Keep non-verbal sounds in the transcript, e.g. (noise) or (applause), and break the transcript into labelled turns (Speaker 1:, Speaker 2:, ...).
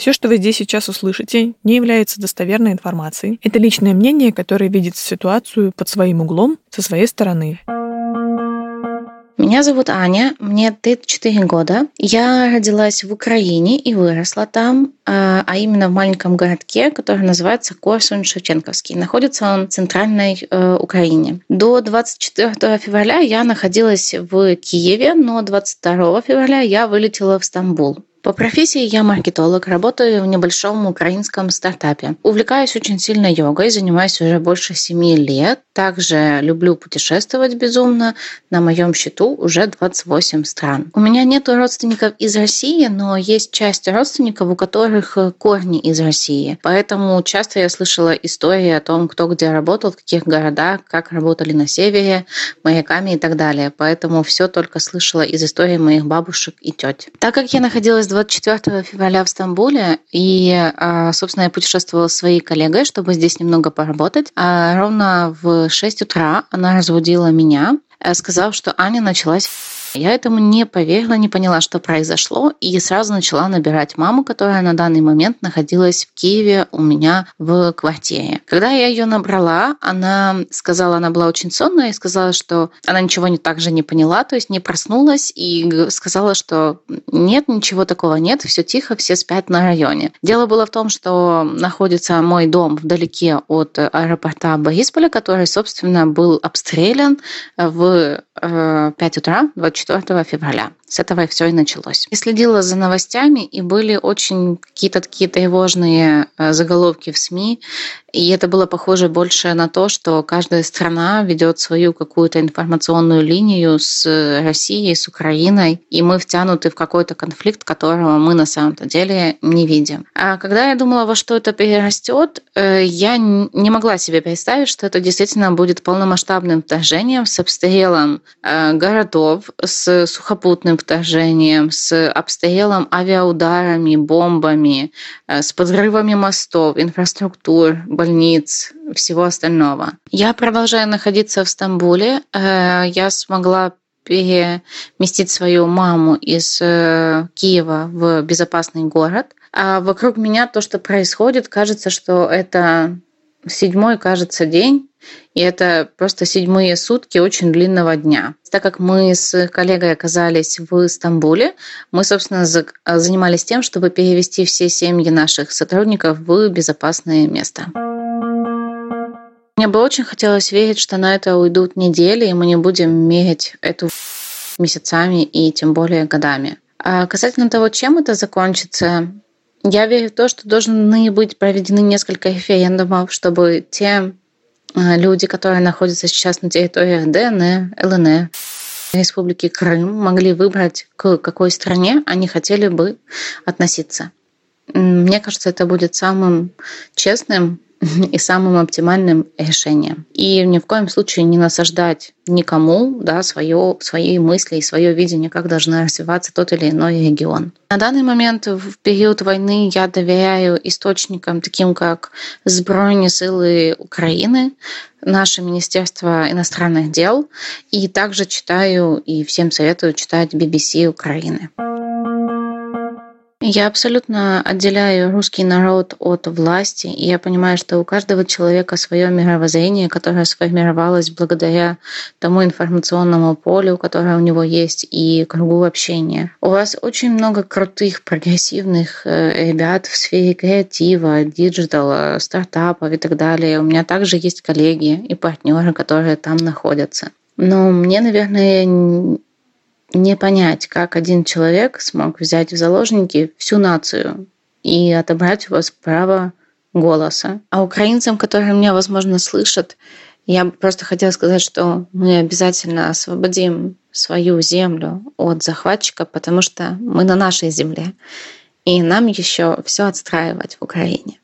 Speaker 1: Все, что вы здесь сейчас услышите, не является достоверной информацией. Это личное мнение, которое видит ситуацию под своим углом, со своей стороны.
Speaker 2: Меня зовут Аня, мне 34 года. Я родилась в Украине и выросла там, а, а именно в маленьком городке, который называется Корсунь-Шевченковский. Находится он в центральной э, Украине. До 24 февраля я находилась в Киеве, но 22 февраля я вылетела в Стамбул. По профессии я маркетолог, работаю в небольшом украинском стартапе. Увлекаюсь очень сильно йогой, занимаюсь уже больше семи лет. Также люблю путешествовать безумно. На моем счету уже 28 стран. У меня нет родственников из России, но есть часть родственников, у которых корни из России. Поэтому часто я слышала истории о том, кто где работал, в каких городах, как работали на севере, маяками и так далее. Поэтому все только слышала из истории моих бабушек и теть. Так как я находилась 24 февраля в Стамбуле, и, а, собственно, я путешествовала с своей коллегой, чтобы здесь немного поработать. А ровно в 6 утра она разбудила меня, э, сказав, что Аня началась я этому не поверила, не поняла, что произошло, и сразу начала набирать маму, которая на данный момент находилась в Киеве у меня в квартире. Когда я ее набрала, она сказала, она была очень сонная и сказала, что она ничего не так же не поняла, то есть не проснулась и сказала, что нет, ничего такого нет, все тихо, все спят на районе. Дело было в том, что находится мой дом вдалеке от аэропорта Борисполя, который, собственно, был обстрелян в 5 э, утра 24 февраля. С этого все и началось. И следила за новостями, и были очень какие-то такие тревожные э, заголовки в СМИ. И это было похоже больше на то, что каждая страна ведет свою какую-то информационную линию с Россией, с Украиной, и мы втянуты в какой-то конфликт, которого мы на самом-то деле не видим. А когда я думала, во что это перерастет, э, я не могла себе представить, что это действительно будет полномасштабным вторжением с обстрелом э, городов, с сухопутным вторжением, с обстрелом авиаударами, бомбами, э, с подрывами мостов, инфраструктур, больниц, всего остального. Я продолжаю находиться в Стамбуле. Э, я смогла переместить свою маму из э, Киева в безопасный город. А вокруг меня то, что происходит, кажется, что это седьмой, кажется, день, и это просто седьмые сутки очень длинного дня. Так как мы с коллегой оказались в Стамбуле, мы, собственно, занимались тем, чтобы перевести все семьи наших сотрудников в безопасное место. Мне бы очень хотелось верить, что на это уйдут недели, и мы не будем мерить эту месяцами и тем более годами. А касательно того, чем это закончится, я верю в то, что должны быть проведены несколько референдумов, чтобы те а, люди, которые находятся сейчас на территории ДНР, ЛНР, Республики Крым, могли выбрать, к какой стране они хотели бы относиться. Мне кажется, это будет самым честным (laughs) и самым оптимальным решением. И ни в коем случае не насаждать никому да, свое, свои мысли и свое видение, как должен развиваться тот или иной регион. На данный момент в период войны я доверяю источникам, таким как Збройные силы Украины, наше Министерство иностранных дел, и также читаю и всем советую читать BBC Украины. Я абсолютно отделяю русский народ от власти, и я понимаю, что у каждого человека свое мировоззрение, которое сформировалось благодаря тому информационному полю, которое у него есть, и кругу общения. У вас очень много крутых, прогрессивных э, ребят в сфере креатива, digital а, стартапов и так далее. У меня также есть коллеги и партнеры, которые там находятся. Но мне, наверное, не понять, как один человек смог взять в заложники всю нацию и отобрать у вас право голоса. А украинцам, которые меня, возможно, слышат, я просто хотела сказать, что мы обязательно освободим свою землю от захватчика, потому что мы на нашей земле. И нам еще все отстраивать в Украине.